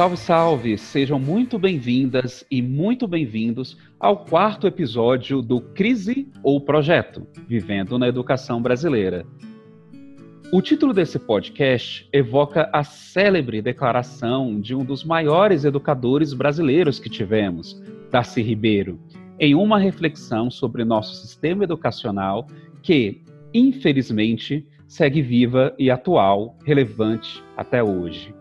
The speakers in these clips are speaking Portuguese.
Salve, salve! Sejam muito bem-vindas e muito bem-vindos ao quarto episódio do Crise ou Projeto Vivendo na Educação Brasileira. O título desse podcast evoca a célebre declaração de um dos maiores educadores brasileiros que tivemos, Darcy Ribeiro, em uma reflexão sobre nosso sistema educacional que, infelizmente, segue viva e atual, relevante até hoje.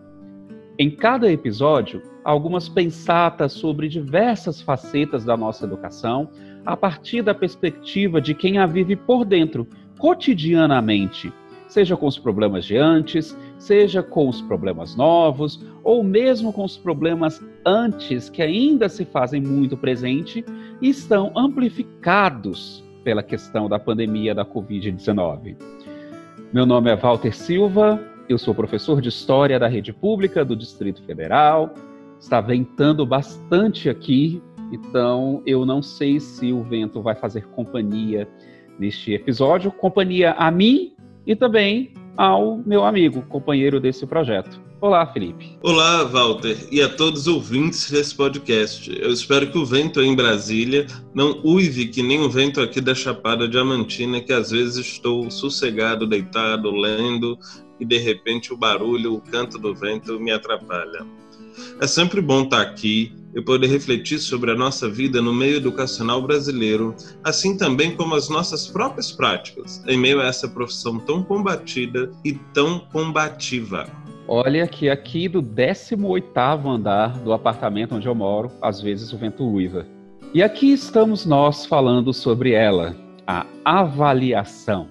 Em cada episódio, algumas pensatas sobre diversas facetas da nossa educação, a partir da perspectiva de quem a vive por dentro, cotidianamente, seja com os problemas de antes, seja com os problemas novos, ou mesmo com os problemas antes que ainda se fazem muito presente e estão amplificados pela questão da pandemia da Covid-19. Meu nome é Walter Silva, eu sou professor de História da Rede Pública do Distrito Federal. Está ventando bastante aqui, então eu não sei se o vento vai fazer companhia neste episódio companhia a mim e também ao meu amigo, companheiro desse projeto. Olá, Felipe. Olá, Walter, e a todos os ouvintes desse podcast. Eu espero que o vento em Brasília não uive que nem o vento aqui da Chapada Diamantina, que às vezes estou sossegado, deitado, lendo, e de repente o barulho, o canto do vento me atrapalha. É sempre bom estar aqui e poder refletir sobre a nossa vida no meio educacional brasileiro, assim também como as nossas próprias práticas, em meio a essa profissão tão combatida e tão combativa. Olha que aqui do 18º andar do apartamento onde eu moro, às vezes o vento uiva. E aqui estamos nós falando sobre ela, a avaliação.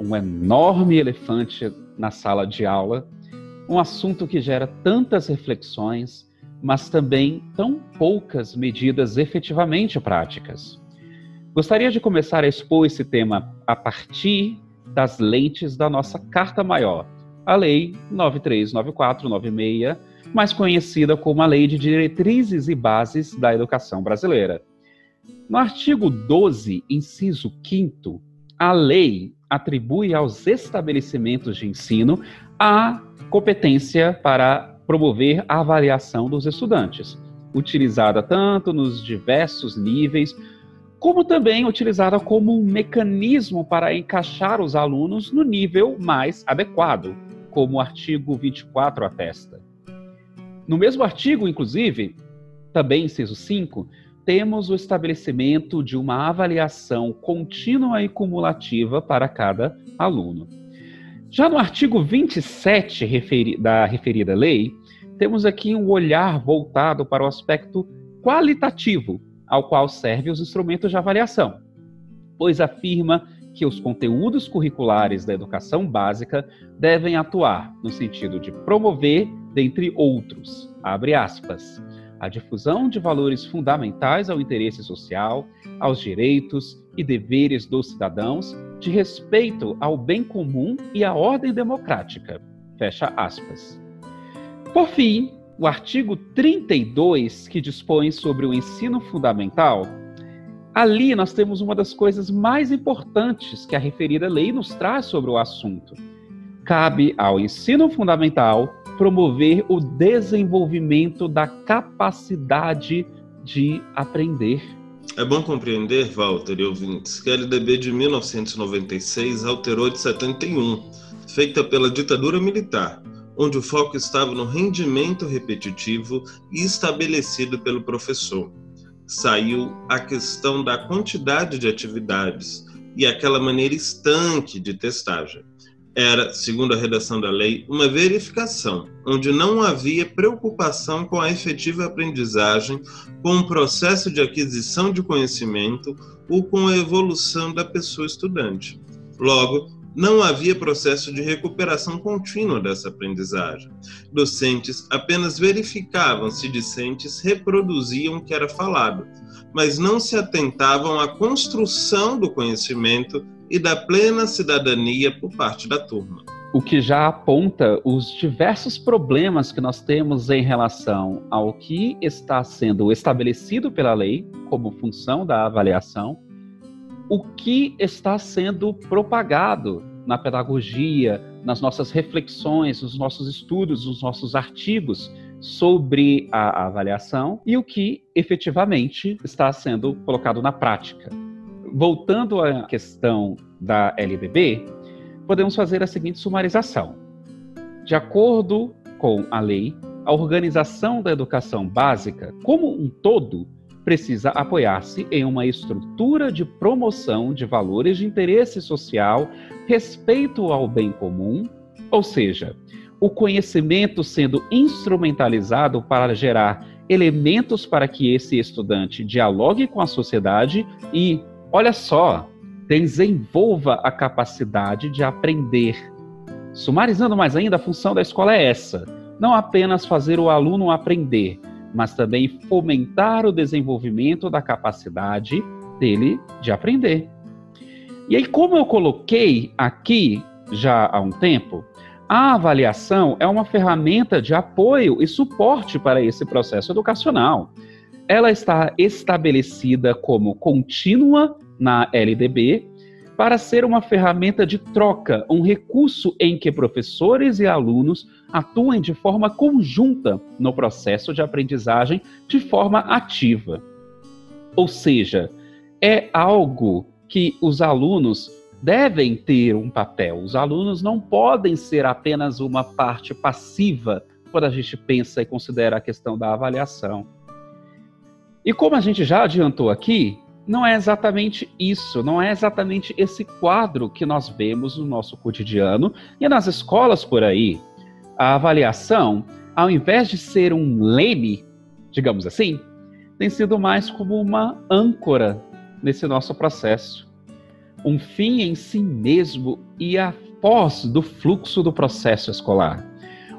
Um enorme elefante na sala de aula, um assunto que gera tantas reflexões, mas também tão poucas medidas efetivamente práticas. Gostaria de começar a expor esse tema a partir das lentes da nossa Carta Maior, a Lei 939496, mais conhecida como a Lei de Diretrizes e Bases da Educação Brasileira. No artigo 12, inciso 5, a lei atribui aos estabelecimentos de ensino a competência para promover a avaliação dos estudantes, utilizada tanto nos diversos níveis, como também utilizada como um mecanismo para encaixar os alunos no nível mais adequado, como o artigo 24 atesta. No mesmo artigo, inclusive, também inciso 5, temos o estabelecimento de uma avaliação contínua e cumulativa para cada aluno. Já no artigo 27 referi da referida lei, temos aqui um olhar voltado para o aspecto qualitativo, ao qual servem os instrumentos de avaliação, pois afirma que os conteúdos curriculares da educação básica devem atuar no sentido de promover, dentre outros, abre aspas, a difusão de valores fundamentais ao interesse social, aos direitos e deveres dos cidadãos, de respeito ao bem comum e à ordem democrática. Fecha aspas. Por fim, o artigo 32, que dispõe sobre o ensino fundamental, ali nós temos uma das coisas mais importantes que a referida lei nos traz sobre o assunto. Cabe ao ensino fundamental promover o desenvolvimento da capacidade de aprender. É bom compreender, Walter e ouvintes, que a LDB de 1996 alterou de 71, feita pela ditadura militar, onde o foco estava no rendimento repetitivo estabelecido pelo professor. Saiu a questão da quantidade de atividades e aquela maneira estanque de testagem era, segundo a redação da lei, uma verificação, onde não havia preocupação com a efetiva aprendizagem, com o processo de aquisição de conhecimento ou com a evolução da pessoa estudante. Logo, não havia processo de recuperação contínua dessa aprendizagem. Docentes apenas verificavam se discentes reproduziam o que era falado, mas não se atentavam à construção do conhecimento e da plena cidadania por parte da turma. O que já aponta os diversos problemas que nós temos em relação ao que está sendo estabelecido pela lei como função da avaliação, o que está sendo propagado na pedagogia, nas nossas reflexões, nos nossos estudos, nos nossos artigos sobre a avaliação e o que efetivamente está sendo colocado na prática. Voltando à questão da LDB, podemos fazer a seguinte sumarização. De acordo com a lei, a organização da educação básica, como um todo, precisa apoiar-se em uma estrutura de promoção de valores de interesse social, respeito ao bem comum, ou seja, o conhecimento sendo instrumentalizado para gerar elementos para que esse estudante dialogue com a sociedade e, olha só, desenvolva a capacidade de aprender. Sumarizando mais ainda, a função da escola é essa: não apenas fazer o aluno aprender, mas também fomentar o desenvolvimento da capacidade dele de aprender. E aí, como eu coloquei aqui já há um tempo, a avaliação é uma ferramenta de apoio e suporte para esse processo educacional. Ela está estabelecida como contínua na LDB para ser uma ferramenta de troca, um recurso em que professores e alunos atuem de forma conjunta no processo de aprendizagem de forma ativa. Ou seja, é algo que os alunos devem ter um papel. Os alunos não podem ser apenas uma parte passiva quando a gente pensa e considera a questão da avaliação. E como a gente já adiantou aqui, não é exatamente isso, não é exatamente esse quadro que nós vemos no nosso cotidiano e nas escolas por aí. A avaliação, ao invés de ser um leme, digamos assim, tem sido mais como uma âncora nesse nosso processo. Um fim em si mesmo e a pós do fluxo do processo escolar.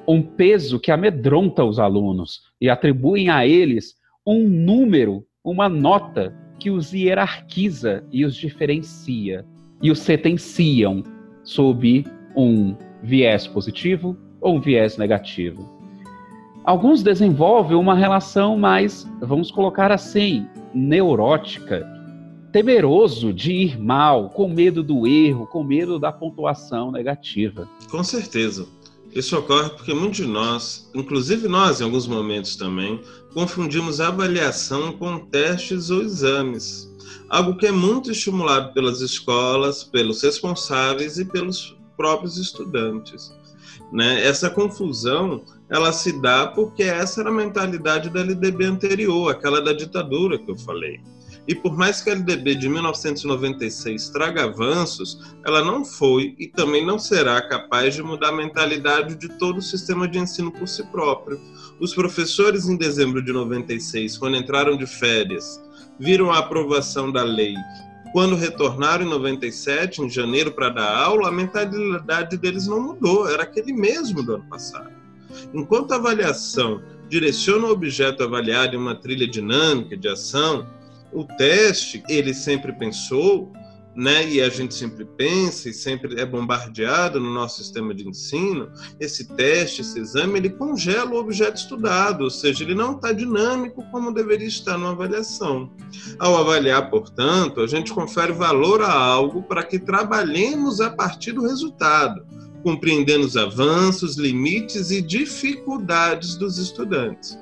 Um peso que amedronta os alunos e atribuem a eles um número, uma nota que os hierarquiza e os diferencia e os sentenciam sob um viés positivo ou um viés negativo. Alguns desenvolvem uma relação mais, vamos colocar assim, neurótica, temeroso de ir mal, com medo do erro, com medo da pontuação negativa. Com certeza. Isso ocorre porque muitos de nós, inclusive nós em alguns momentos também, confundimos avaliação com testes ou exames. Algo que é muito estimulado pelas escolas, pelos responsáveis e pelos próprios estudantes. Né? Essa confusão ela se dá porque essa era a mentalidade da LDB anterior, aquela da ditadura que eu falei. E por mais que a LDB de 1996 traga avanços, ela não foi e também não será capaz de mudar a mentalidade de todo o sistema de ensino por si próprio. Os professores, em dezembro de 96, quando entraram de férias, viram a aprovação da lei. Quando retornaram em 97, em janeiro, para dar aula, a mentalidade deles não mudou, era aquele mesmo do ano passado. Enquanto a avaliação direciona o objeto avaliado em uma trilha dinâmica de ação, o teste, ele sempre pensou, né, e a gente sempre pensa e sempre é bombardeado no nosso sistema de ensino, esse teste, esse exame, ele congela o objeto estudado, ou seja, ele não está dinâmico como deveria estar numa avaliação. Ao avaliar, portanto, a gente confere valor a algo para que trabalhemos a partir do resultado, compreendendo os avanços, limites e dificuldades dos estudantes.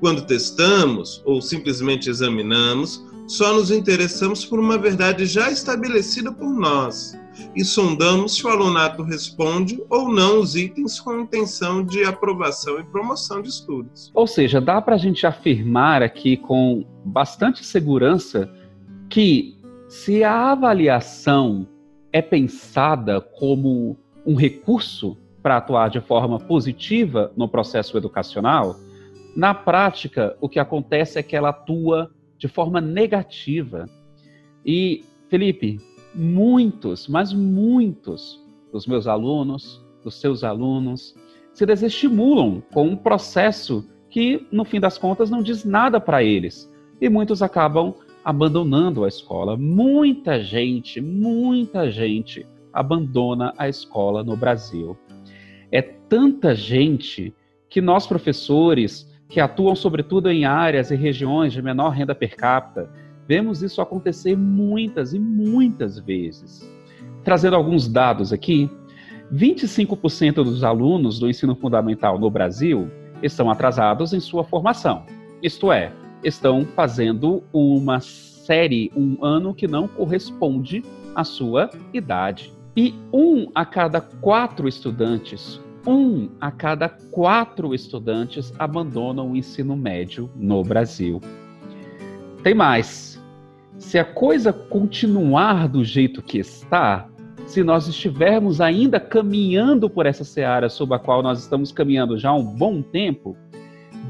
Quando testamos ou simplesmente examinamos, só nos interessamos por uma verdade já estabelecida por nós e sondamos se o alunato responde ou não os itens com intenção de aprovação e promoção de estudos. Ou seja, dá para a gente afirmar aqui com bastante segurança que se a avaliação é pensada como um recurso para atuar de forma positiva no processo educacional, na prática o que acontece é que ela atua de forma negativa. E, Felipe, muitos, mas muitos dos meus alunos, dos seus alunos, se desestimulam com um processo que, no fim das contas, não diz nada para eles. E muitos acabam abandonando a escola. Muita gente, muita gente abandona a escola no Brasil. É tanta gente que nós, professores, que atuam sobretudo em áreas e regiões de menor renda per capita. Vemos isso acontecer muitas e muitas vezes. Trazendo alguns dados aqui, 25% dos alunos do ensino fundamental no Brasil, estão atrasados em sua formação. Isto é, estão fazendo uma série, um ano que não corresponde à sua idade. E um a cada quatro estudantes, um a cada quatro estudantes abandonam o ensino médio no Brasil. Tem mais. Se a coisa continuar do jeito que está, se nós estivermos ainda caminhando por essa seara sobre a qual nós estamos caminhando já há um bom tempo,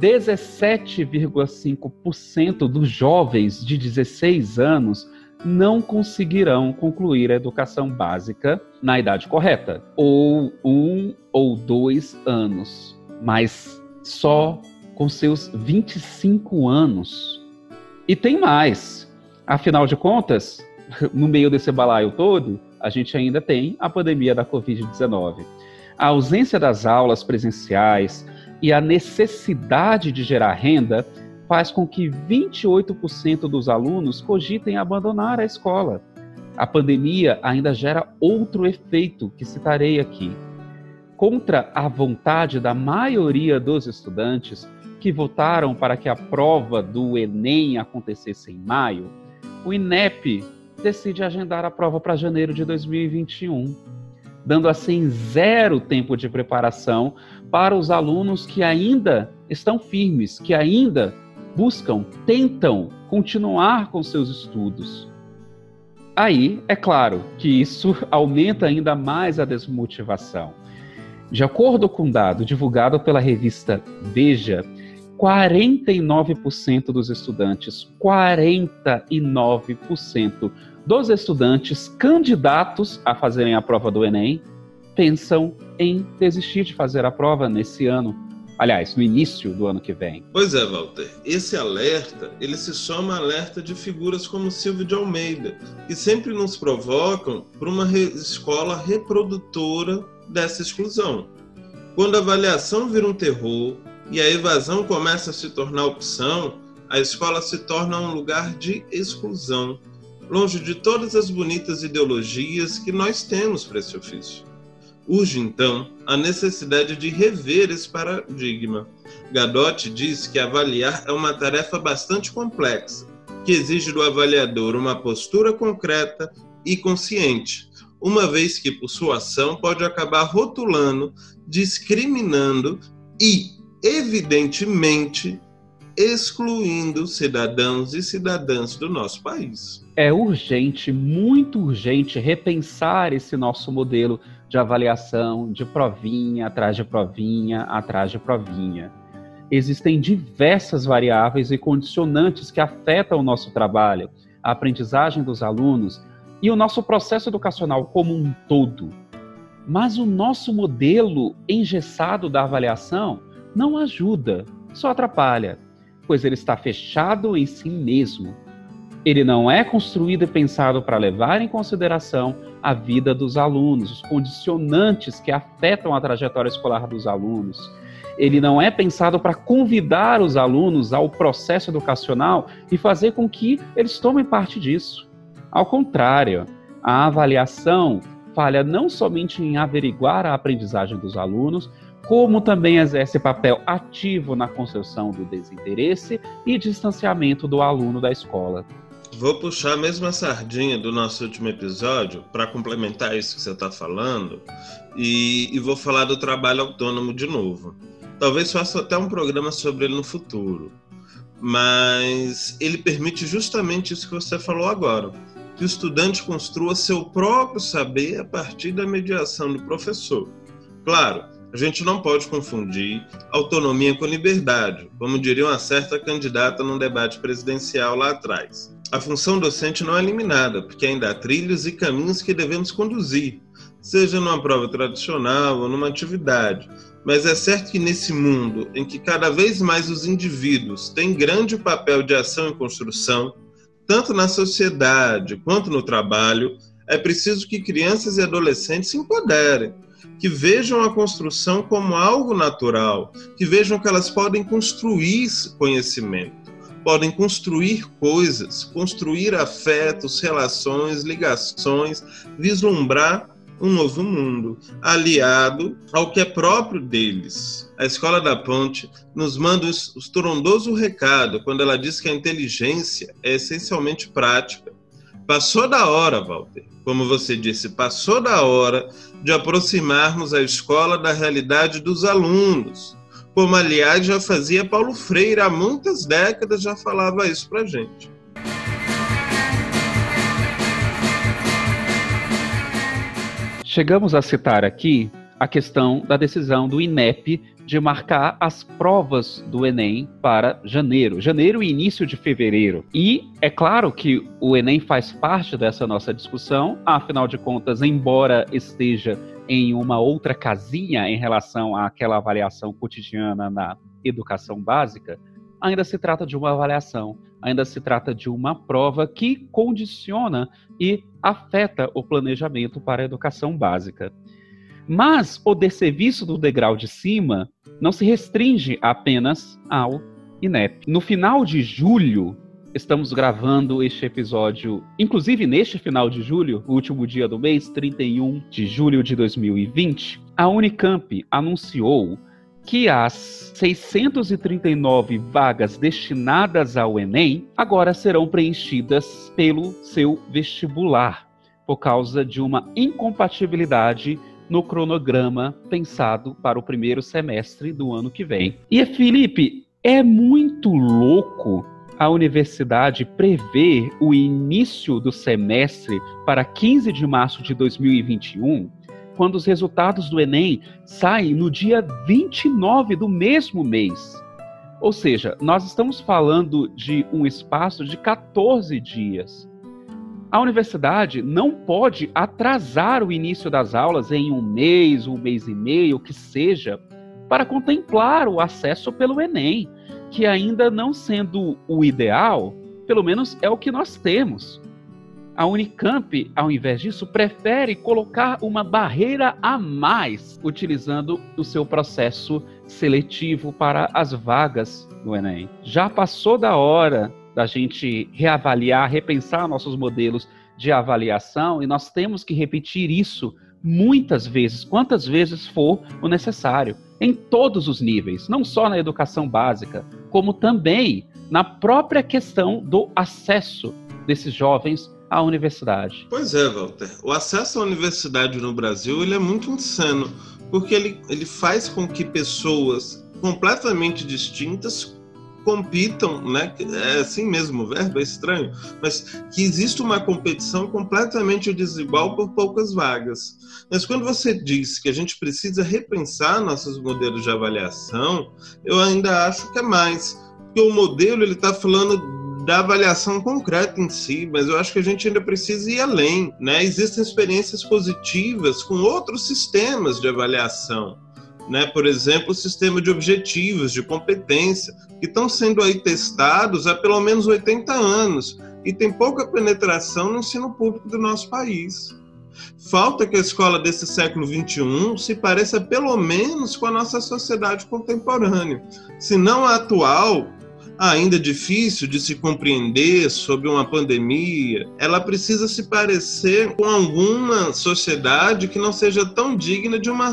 17,5% dos jovens de 16 anos não conseguirão concluir a educação básica na idade correta, ou um ou dois anos, mas só com seus 25 anos. E tem mais. Afinal de contas, no meio desse balaio todo, a gente ainda tem a pandemia da Covid-19. A ausência das aulas presenciais, e a necessidade de gerar renda faz com que 28% dos alunos cogitem abandonar a escola. A pandemia ainda gera outro efeito que citarei aqui. Contra a vontade da maioria dos estudantes que votaram para que a prova do Enem acontecesse em maio, o INEP decide agendar a prova para janeiro de 2021, dando assim zero tempo de preparação para os alunos que ainda estão firmes, que ainda buscam, tentam continuar com seus estudos. Aí, é claro que isso aumenta ainda mais a desmotivação. De acordo com um dado divulgado pela revista Veja, 49% dos estudantes, 49% dos estudantes candidatos a fazerem a prova do Enem pensam em desistir de fazer a prova nesse ano. Aliás, no início do ano que vem. Pois é, Walter. Esse alerta, ele se soma alerta de figuras como Silvio de Almeida, que sempre nos provocam para uma re escola reprodutora dessa exclusão. Quando a avaliação vira um terror e a evasão começa a se tornar opção, a escola se torna um lugar de exclusão, longe de todas as bonitas ideologias que nós temos para esse ofício. Urge, então, a necessidade de rever esse paradigma. Gadotti diz que avaliar é uma tarefa bastante complexa, que exige do avaliador uma postura concreta e consciente, uma vez que, por sua ação, pode acabar rotulando, discriminando e, evidentemente, excluindo cidadãos e cidadãs do nosso país. É urgente, muito urgente, repensar esse nosso modelo de avaliação, de provinha atrás de provinha atrás de provinha. Existem diversas variáveis e condicionantes que afetam o nosso trabalho, a aprendizagem dos alunos e o nosso processo educacional como um todo. Mas o nosso modelo engessado da avaliação não ajuda, só atrapalha, pois ele está fechado em si mesmo ele não é construído e pensado para levar em consideração a vida dos alunos, os condicionantes que afetam a trajetória escolar dos alunos. Ele não é pensado para convidar os alunos ao processo educacional e fazer com que eles tomem parte disso. Ao contrário, a avaliação falha não somente em averiguar a aprendizagem dos alunos, como também exerce papel ativo na construção do desinteresse e distanciamento do aluno da escola. Vou puxar a mesma sardinha do nosso último episódio para complementar isso que você está falando e, e, vou falar do trabalho autônomo de novo. Talvez faça até um programa sobre ele no futuro, mas ele permite justamente isso que você falou agora, que o estudante construa seu próprio saber a partir da mediação do professor. Claro, a gente não pode confundir autonomia com liberdade, como diria uma certa candidata num debate presidencial lá atrás. A função docente não é eliminada, porque ainda há trilhos e caminhos que devemos conduzir, seja numa prova tradicional ou numa atividade. Mas é certo que nesse mundo em que cada vez mais os indivíduos têm grande papel de ação e construção, tanto na sociedade quanto no trabalho, é preciso que crianças e adolescentes se empoderem que vejam a construção como algo natural, que vejam que elas podem construir conhecimento, podem construir coisas, construir afetos, relações, ligações, vislumbrar um novo mundo, aliado ao que é próprio deles. A Escola da Ponte nos manda o estrondoso recado quando ela diz que a inteligência é essencialmente prática. Passou da hora, Walter, como você disse, passou da hora de aproximarmos a escola da realidade dos alunos, como aliás já fazia Paulo Freire há muitas décadas, já falava isso para gente. Chegamos a citar aqui a questão da decisão do INEP de marcar as provas do Enem para janeiro, janeiro e início de fevereiro. E é claro que o Enem faz parte dessa nossa discussão, afinal de contas, embora esteja em uma outra casinha em relação àquela avaliação cotidiana na educação básica, ainda se trata de uma avaliação, ainda se trata de uma prova que condiciona e afeta o planejamento para a educação básica. Mas o desserviço do degrau de cima não se restringe apenas ao INEP. No final de julho, estamos gravando este episódio, inclusive neste final de julho, o último dia do mês, 31 de julho de 2020, a Unicamp anunciou que as 639 vagas destinadas ao Enem agora serão preenchidas pelo seu vestibular, por causa de uma incompatibilidade no cronograma pensado para o primeiro semestre do ano que vem. E Felipe, é muito louco a universidade prever o início do semestre para 15 de março de 2021 quando os resultados do Enem saem no dia 29 do mesmo mês. Ou seja, nós estamos falando de um espaço de 14 dias. A universidade não pode atrasar o início das aulas em um mês, um mês e meio, o que seja, para contemplar o acesso pelo Enem, que ainda não sendo o ideal, pelo menos é o que nós temos. A Unicamp, ao invés disso, prefere colocar uma barreira a mais, utilizando o seu processo seletivo para as vagas no Enem. Já passou da hora da gente reavaliar, repensar nossos modelos de avaliação e nós temos que repetir isso muitas vezes, quantas vezes for o necessário, em todos os níveis, não só na educação básica, como também na própria questão do acesso desses jovens à universidade. Pois é, Walter. O acesso à universidade no Brasil ele é muito insano, porque ele, ele faz com que pessoas completamente distintas compitam, né? É assim mesmo, o verbo é estranho, mas que existe uma competição completamente desigual por poucas vagas. Mas quando você diz que a gente precisa repensar nossos modelos de avaliação, eu ainda acho que é mais, porque o modelo ele está falando da avaliação concreta em si, mas eu acho que a gente ainda precisa ir além, né? Existem experiências positivas com outros sistemas de avaliação, né? Por exemplo, o sistema de objetivos, de competência, que estão sendo aí testados há pelo menos 80 anos e tem pouca penetração no ensino público do nosso país. Falta que a escola desse século XXI se pareça pelo menos com a nossa sociedade contemporânea. Se não a atual, ainda difícil de se compreender sobre uma pandemia, ela precisa se parecer com alguma sociedade que não seja tão digna de uma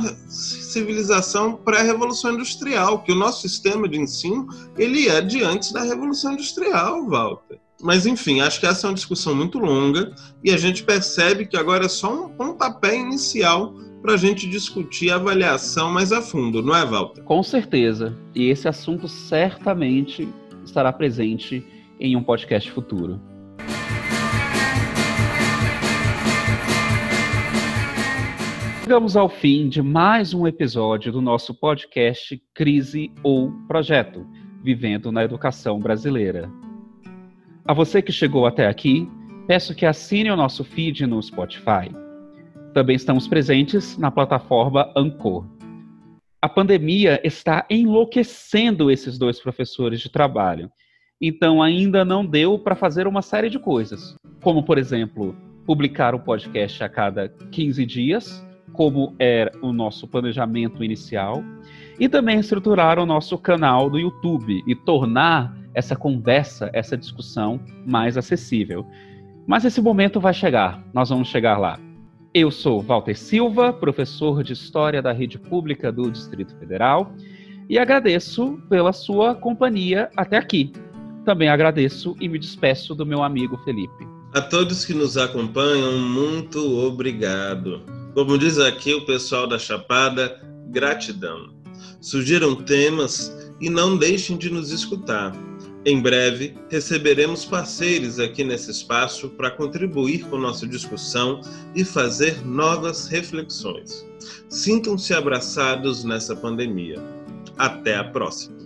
civilização pré-revolução industrial, que o nosso sistema de ensino ele é de antes da revolução industrial, Walter. Mas enfim, acho que essa é uma discussão muito longa e a gente percebe que agora é só um pontapé inicial para a gente discutir a avaliação mais a fundo, não é, Walter? Com certeza. E esse assunto certamente estará presente em um podcast futuro. Chegamos ao fim de mais um episódio do nosso podcast Crise ou Projeto Vivendo na Educação Brasileira. A você que chegou até aqui, peço que assine o nosso feed no Spotify. Também estamos presentes na plataforma Anchor. A pandemia está enlouquecendo esses dois professores de trabalho. Então, ainda não deu para fazer uma série de coisas, como, por exemplo, publicar o podcast a cada 15 dias, como era o nosso planejamento inicial, e também estruturar o nosso canal do YouTube e tornar essa conversa, essa discussão mais acessível. Mas esse momento vai chegar, nós vamos chegar lá. Eu sou Walter Silva, professor de História da Rede Pública do Distrito Federal, e agradeço pela sua companhia até aqui. Também agradeço e me despeço do meu amigo Felipe. A todos que nos acompanham, muito obrigado. Como diz aqui o pessoal da Chapada, gratidão. Sugiram temas e não deixem de nos escutar. Em breve, receberemos parceiros aqui nesse espaço para contribuir com nossa discussão e fazer novas reflexões. Sintam-se abraçados nessa pandemia. Até a próxima!